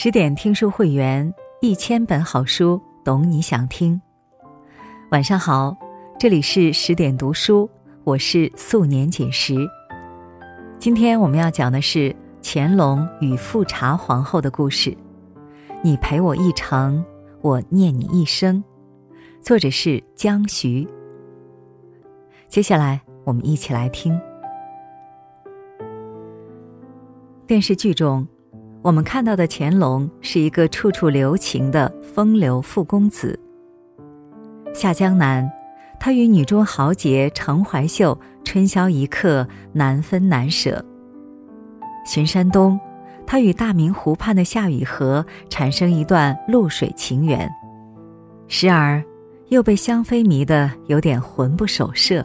十点听书会员，一千本好书，懂你想听。晚上好，这里是十点读书，我是素年锦时。今天我们要讲的是乾隆与富察皇后的故事。你陪我一程，我念你一生。作者是江徐。接下来我们一起来听。电视剧中。我们看到的乾隆是一个处处留情的风流富公子。下江南，他与女中豪杰程怀秀春宵一刻难分难舍；巡山东，他与大明湖畔的夏雨荷产生一段露水情缘，时而又被香妃迷得有点魂不守舍。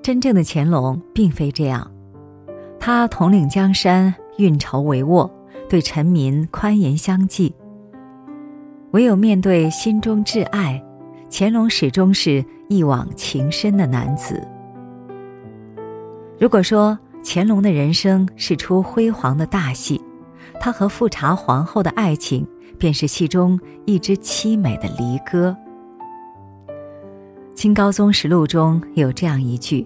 真正的乾隆并非这样，他统领江山。运筹帷幄，对臣民宽严相济。唯有面对心中挚爱，乾隆始终是一往情深的男子。如果说乾隆的人生是出辉煌的大戏，他和富察皇后的爱情便是戏中一支凄美的离歌。《清高宗实录》中有这样一句：“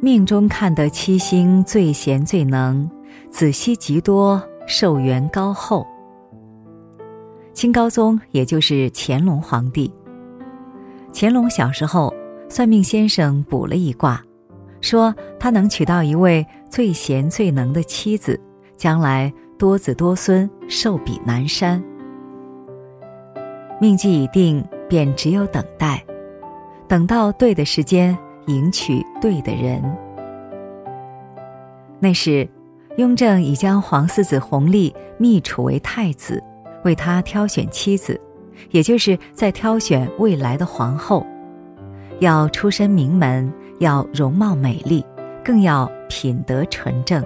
命中看得七星最贤最能。”子息极多，寿元高厚。清高宗也就是乾隆皇帝。乾隆小时候，算命先生卜了一卦，说他能娶到一位最贤最能的妻子，将来多子多孙，寿比南山。命既已定，便只有等待，等到对的时间，迎娶对的人。那时。雍正已将皇四子弘历密储为太子，为他挑选妻子，也就是在挑选未来的皇后，要出身名门，要容貌美丽，更要品德纯正。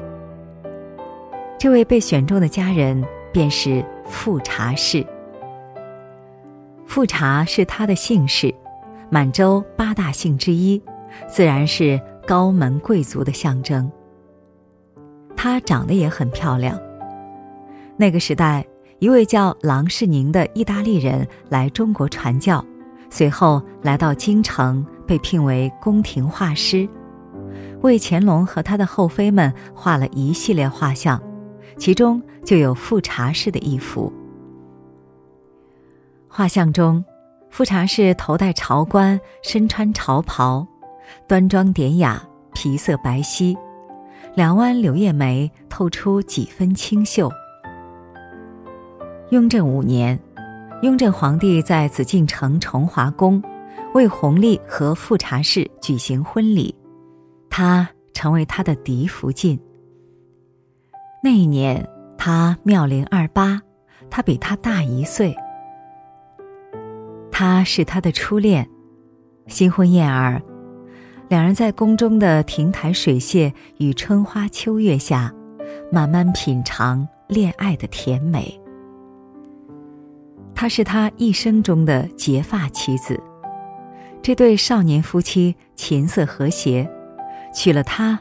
这位被选中的佳人便是富察氏。富察是他的姓氏，满洲八大姓之一，自然是高门贵族的象征。她长得也很漂亮。那个时代，一位叫郎世宁的意大利人来中国传教，随后来到京城，被聘为宫廷画师，为乾隆和他的后妃们画了一系列画像，其中就有富察氏的一幅。画像中，富察氏头戴朝冠，身穿朝袍，端庄典雅，皮色白皙。两弯柳叶眉透出几分清秀。雍正五年，雍正皇帝在紫禁城崇华宫为弘历和富察氏举行婚礼，他成为他的嫡福晋。那一年他妙龄二八，他比他大一岁。他是他的初恋，新婚燕尔。两人在宫中的亭台水榭与春花秋月下，慢慢品尝恋爱的甜美。她是他一生中的结发妻子，这对少年夫妻琴瑟和谐，娶了她，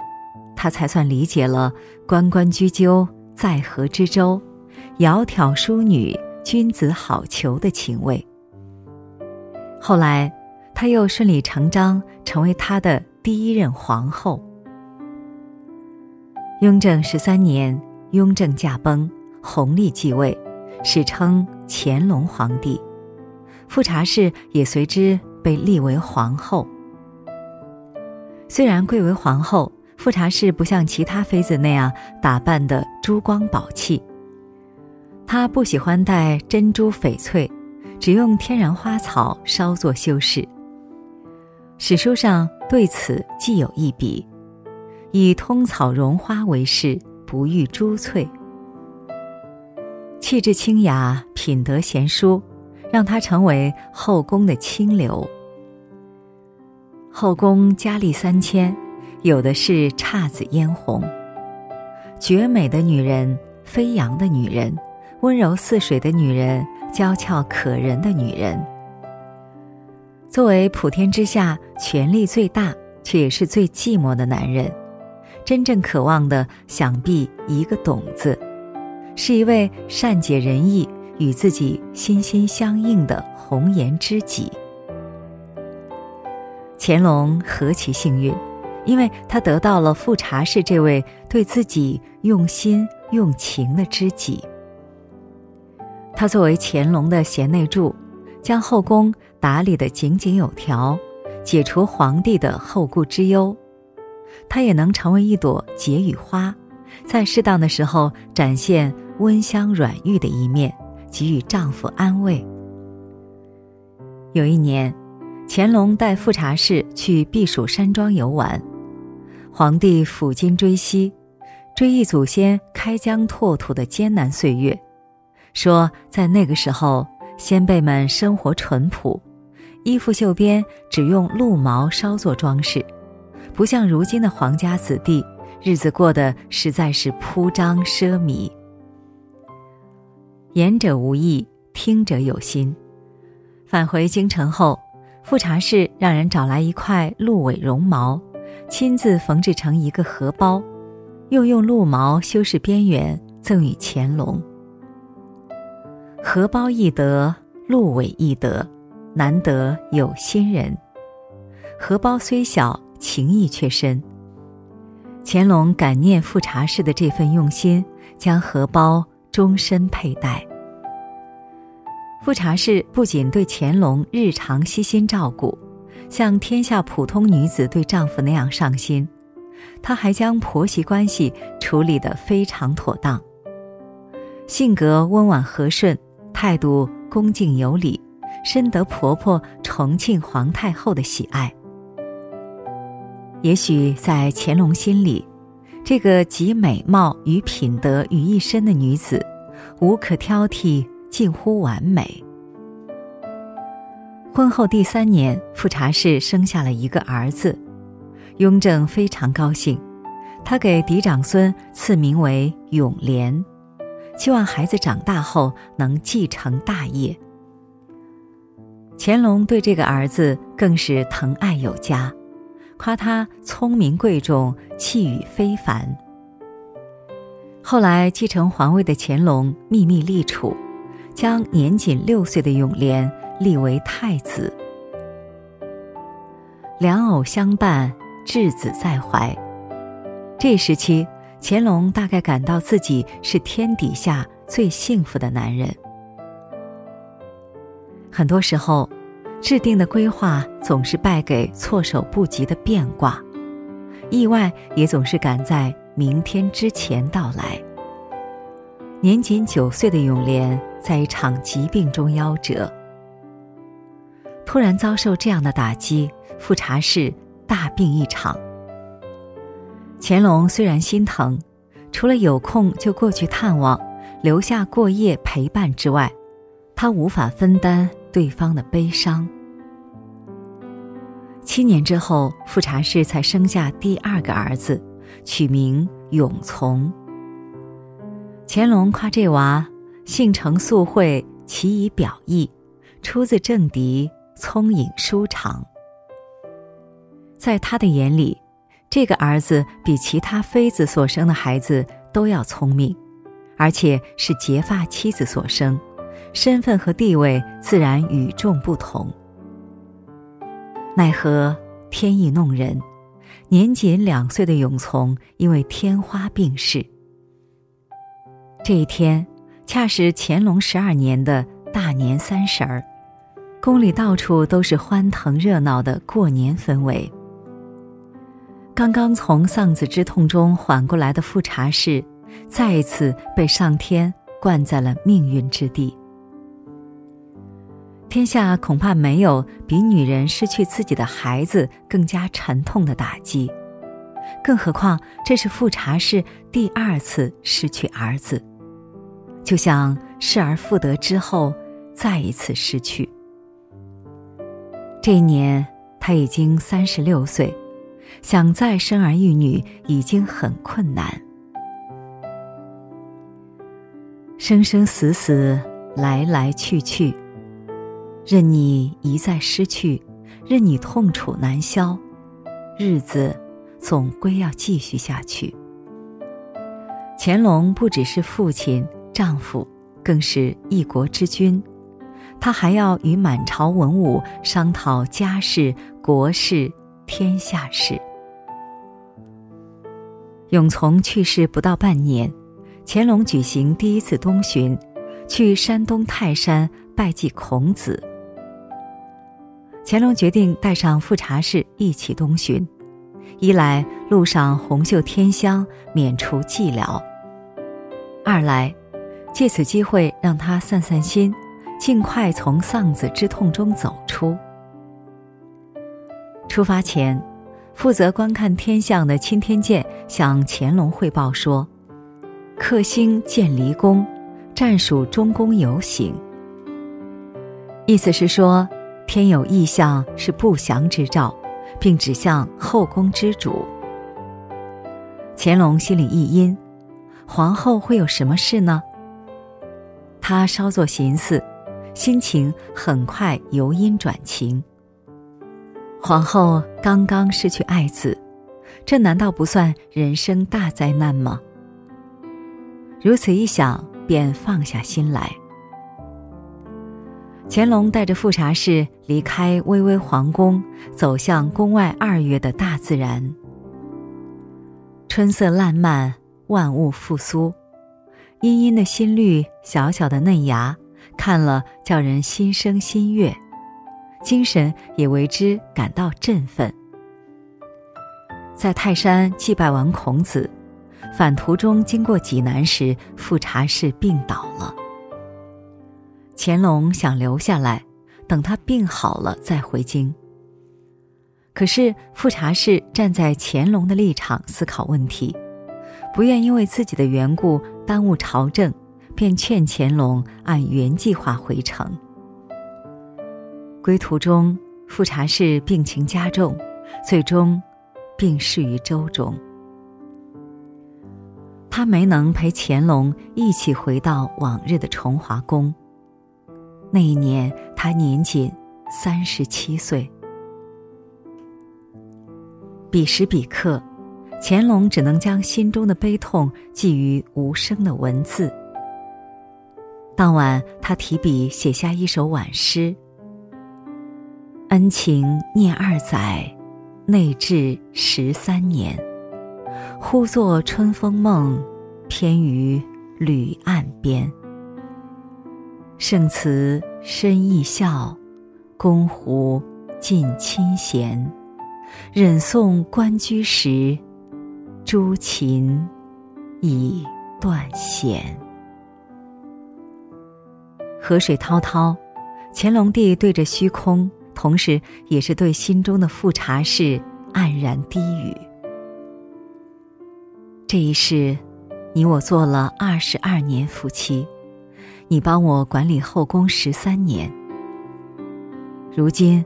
他才算理解了“关关雎鸠，在河之洲，窈窕淑女，君子好逑”的情味。后来。他又顺理成章成为他的第一任皇后。雍正十三年，雍正驾崩，弘历继位，史称乾隆皇帝。富察氏也随之被立为皇后。虽然贵为皇后，富察氏不像其他妃子那样打扮的珠光宝气，她不喜欢戴珍珠翡翠，只用天然花草稍作修饰。史书上对此既有一笔，以通草绒花为饰，不遇珠翠。气质清雅，品德贤淑，让她成为后宫的清流。后宫佳丽三千，有的是姹紫嫣红，绝美的女人，飞扬的女人，温柔似水的女人，娇俏可人的女人。作为普天之下权力最大却也是最寂寞的男人，真正渴望的想必一个“懂”字，是一位善解人意、与自己心心相印的红颜知己。乾隆何其幸运，因为他得到了富察氏这位对自己用心用情的知己。他作为乾隆的贤内助，将后宫打理得井井有条，解除皇帝的后顾之忧。他也能成为一朵解语花，在适当的时候展现温香软玉的一面，给予丈夫安慰。有一年。乾隆带富察氏去避暑山庄游玩，皇帝抚今追昔，追忆祖先开疆拓土的艰难岁月，说在那个时候，先辈们生活淳朴，衣服袖边只用鹿毛稍作装饰，不像如今的皇家子弟，日子过得实在是铺张奢靡。言者无意，听者有心。返回京城后。富察氏让人找来一块鹿尾绒毛，亲自缝制成一个荷包，又用鹿毛修饰边缘，赠与乾隆。荷包易得，鹿尾易得，难得有心人。荷包虽小，情意却深。乾隆感念富察氏的这份用心，将荷包终身佩戴。富察氏不仅对乾隆日常悉心照顾，像天下普通女子对丈夫那样上心，她还将婆媳关系处理得非常妥当。性格温婉和顺，态度恭敬有礼，深得婆婆重庆皇太后的喜爱。也许在乾隆心里，这个集美貌与品德于一身的女子，无可挑剔。近乎完美。婚后第三年，富察氏生下了一个儿子，雍正非常高兴，他给嫡长孙赐名为永琏，希望孩子长大后能继承大业。乾隆对这个儿子更是疼爱有加，夸他聪明贵重，气宇非凡。后来继承皇位的乾隆秘密立储。将年仅六岁的永琏立为太子，两偶相伴，稚子在怀。这时期，乾隆大概感到自己是天底下最幸福的男人。很多时候，制定的规划总是败给措手不及的变卦，意外也总是赶在明天之前到来。年仅九岁的永琏在一场疾病中夭折。突然遭受这样的打击，富察氏大病一场。乾隆虽然心疼，除了有空就过去探望，留下过夜陪伴之外，他无法分担对方的悲伤。七年之后，富察氏才生下第二个儿子，取名永从。乾隆夸这娃性诚素慧，其以表意，出自正敌，聪颖舒长。在他的眼里，这个儿子比其他妃子所生的孩子都要聪明，而且是结发妻子所生，身份和地位自然与众不同。奈何天意弄人，年仅两岁的永从因为天花病逝。这一天，恰是乾隆十二年的大年三十儿，宫里到处都是欢腾热闹的过年氛围。刚刚从丧子之痛中缓过来的富察氏，再一次被上天灌在了命运之地。天下恐怕没有比女人失去自己的孩子更加沉痛的打击，更何况这是富察氏第二次失去儿子。就像失而复得之后，再一次失去。这一年他已经三十六岁，想再生儿育女已经很困难。生生死死，来来去去，任你一再失去，任你痛楚难消，日子总归要继续下去。乾隆不只是父亲。丈夫，更是一国之君。他还要与满朝文武商讨家事、国事、天下事。永琮去世不到半年，乾隆举行第一次东巡，去山东泰山拜祭孔子。乾隆决定带上富察氏一起东巡，一来路上红袖添香，免除寂寥；二来借此机会让他散散心。尽快从丧子之痛中走出。出发前，负责观看天象的钦天监向乾隆汇报说：“克星见离宫，战属中宫有省。”意思是说，天有异象是不祥之兆，并指向后宫之主。乾隆心里一阴，皇后会有什么事呢？他稍作寻思。心情很快由阴转晴。皇后刚刚失去爱子，这难道不算人生大灾难吗？如此一想，便放下心来。乾隆带着富察氏离开巍巍皇宫，走向宫外二月的大自然。春色烂漫，万物复苏，殷殷的新绿，小小的嫩芽。看了叫人心生心悦，精神也为之感到振奋。在泰山祭拜完孔子，返途中经过济南时，富察氏病倒了。乾隆想留下来，等他病好了再回京。可是富察氏站在乾隆的立场思考问题，不愿因为自己的缘故耽误朝政。便劝乾隆按原计划回城。归途中，富察氏病情加重，最终病逝于舟中。他没能陪乾隆一起回到往日的重华宫。那一年，他年仅三十七岁。彼时彼刻，乾隆只能将心中的悲痛寄于无声的文字。当晚，他提笔写下一首挽诗：“恩情念二载，内至十三年。忽作春风梦，偏于旅岸边。圣词深意笑，宫湖尽清闲。忍送关雎时，朱琴已断弦。”河水滔滔，乾隆帝对着虚空，同时也是对心中的富察氏黯然低语：“这一世，你我做了二十二年夫妻，你帮我管理后宫十三年，如今，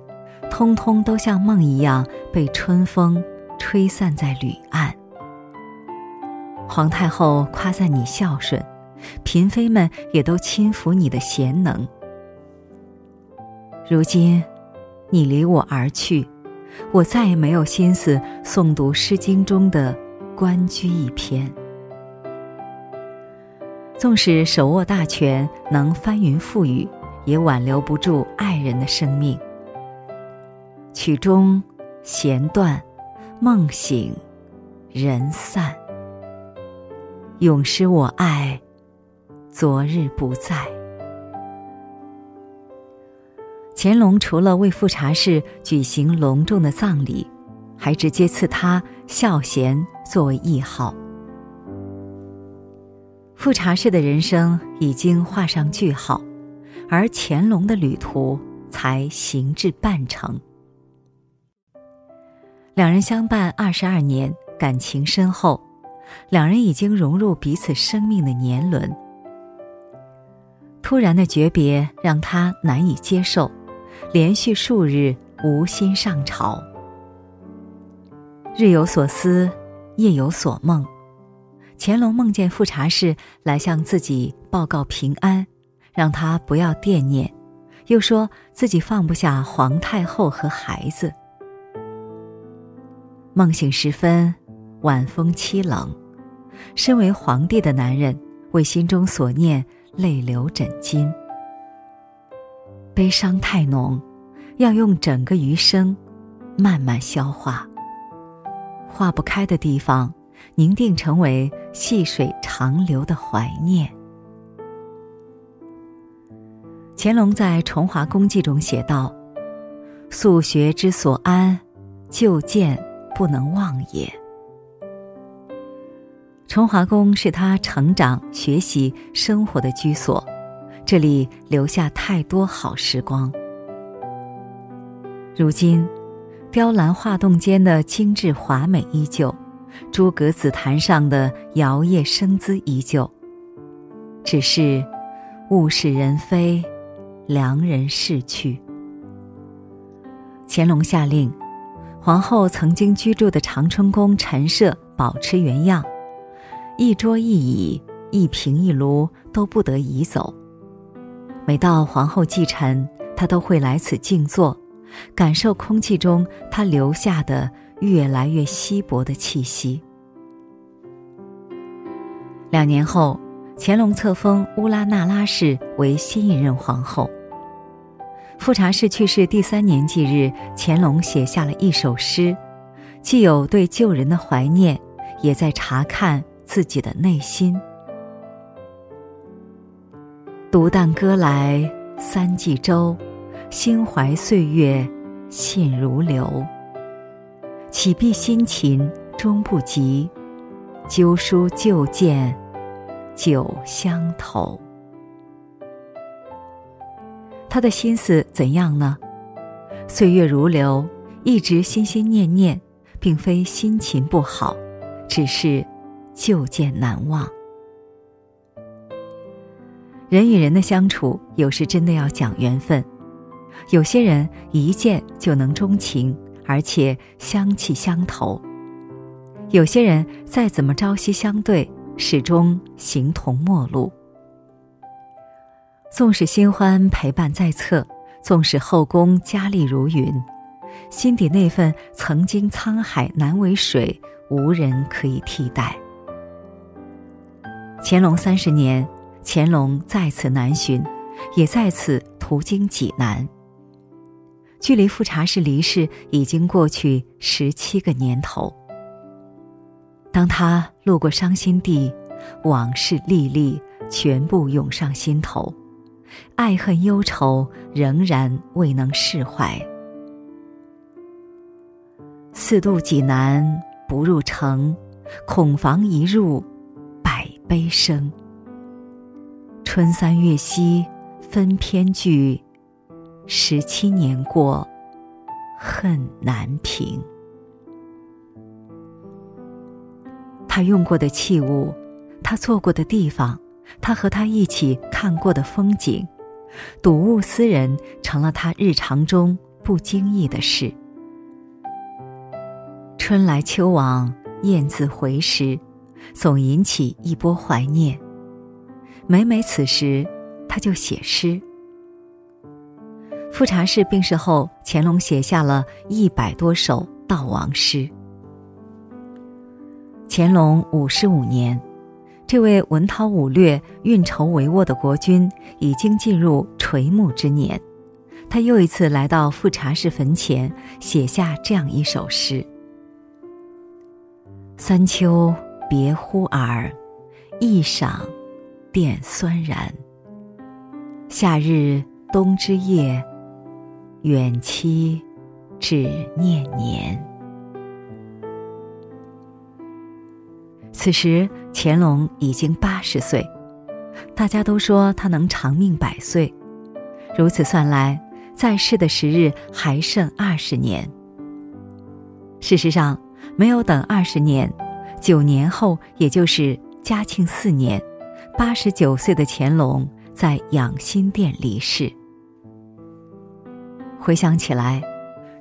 通通都像梦一样被春风吹散在旅岸。皇太后夸赞你孝顺。”嫔妃们也都亲服你的贤能。如今，你离我而去，我再也没有心思诵读《诗经》中的《关雎》一篇。纵使手握大权，能翻云覆雨，也挽留不住爱人的生命。曲终，弦断，梦醒，人散。永失我爱。昨日不在。乾隆除了为富察氏举行隆重的葬礼，还直接赐他孝贤作为谥号。富察氏的人生已经画上句号，而乾隆的旅途才行至半程。两人相伴二十二年，感情深厚，两人已经融入彼此生命的年轮。突然的诀别让他难以接受，连续数日无心上朝。日有所思，夜有所梦。乾隆梦见富察氏来向自己报告平安，让他不要惦念，又说自己放不下皇太后和孩子。梦醒时分，晚风凄冷，身为皇帝的男人为心中所念泪流枕巾。悲伤太浓，要用整个余生慢慢消化。化不开的地方，凝定成为细水长流的怀念。乾隆在《重华宫记》中写道：“素学之所安，旧见不能忘也。”重华宫是他成长、学习、生活的居所，这里留下太多好时光。如今，雕栏画栋间的精致华美依旧，诸葛紫檀上的摇曳生姿依旧。只是，物是人非，良人逝去。乾隆下令，皇后曾经居住的长春宫陈设保持原样。一桌一椅一瓶一炉都不得移走。每到皇后忌辰，他都会来此静坐，感受空气中他留下的越来越稀薄的气息。两年后，乾隆册封乌拉那拉氏为新一任皇后。富察氏去世第三年忌日，乾隆写下了一首诗，既有对旧人的怀念，也在查看。自己的内心，独啖歌来三季洲，心怀岁月信如流。启毕新琴终不及，旧书旧见酒相投。他的心思怎样呢？岁月如流，一直心心念念，并非心情不好，只是。旧见难忘。人与人的相处，有时真的要讲缘分。有些人一见就能钟情，而且香气相投；有些人再怎么朝夕相对，始终形同陌路。纵使新欢陪伴在侧，纵使后宫佳丽如云，心底那份曾经沧海难为水，无人可以替代。乾隆三十年，乾隆再次南巡，也再次途经济南。距离富察氏离世已经过去十七个年头。当他路过伤心地，往事历历全部涌上心头，爱恨忧愁仍然未能释怀。四渡济南不入城，恐防一入。百悲生。春三月兮分偏聚，十七年过，恨难平。他用过的器物，他坐过的地方，他和他一起看过的风景，睹物思人，成了他日常中不经意的事。春来秋往，雁字回时。总引起一波怀念。每每此时，他就写诗。富察氏病逝后，乾隆写下了一百多首悼亡诗。乾隆五十五年，这位文韬武略、运筹帷幄的国君已经进入垂暮之年，他又一次来到富察氏坟前，写下这样一首诗：三秋。别忽耳，一晌，电酸然。夏日冬之夜，远期只念年。此时乾隆已经八十岁，大家都说他能长命百岁。如此算来，在世的时日还剩二十年。事实上，没有等二十年。九年后，也就是嘉庆四年，八十九岁的乾隆在养心殿离世。回想起来，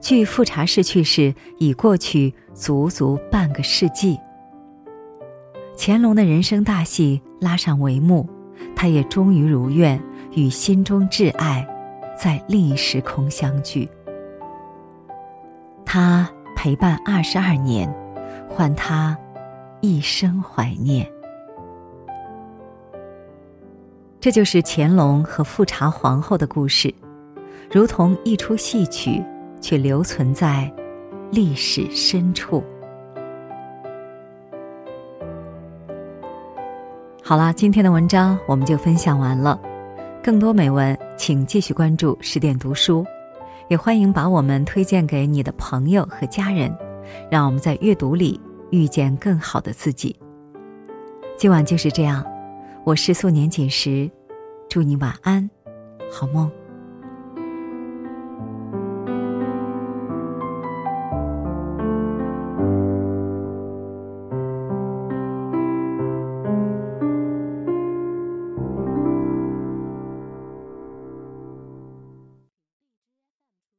距富察氏去世已过去足足半个世纪。乾隆的人生大戏拉上帷幕，他也终于如愿与心中挚爱在另一时空相聚。他陪伴二十二年，换他。一生怀念。这就是乾隆和富察皇后的故事，如同一出戏曲，却留存在历史深处。好啦，今天的文章我们就分享完了。更多美文，请继续关注十点读书，也欢迎把我们推荐给你的朋友和家人，让我们在阅读里遇见更好的自己。今晚就是这样，我是素年锦时，祝你晚安，好梦。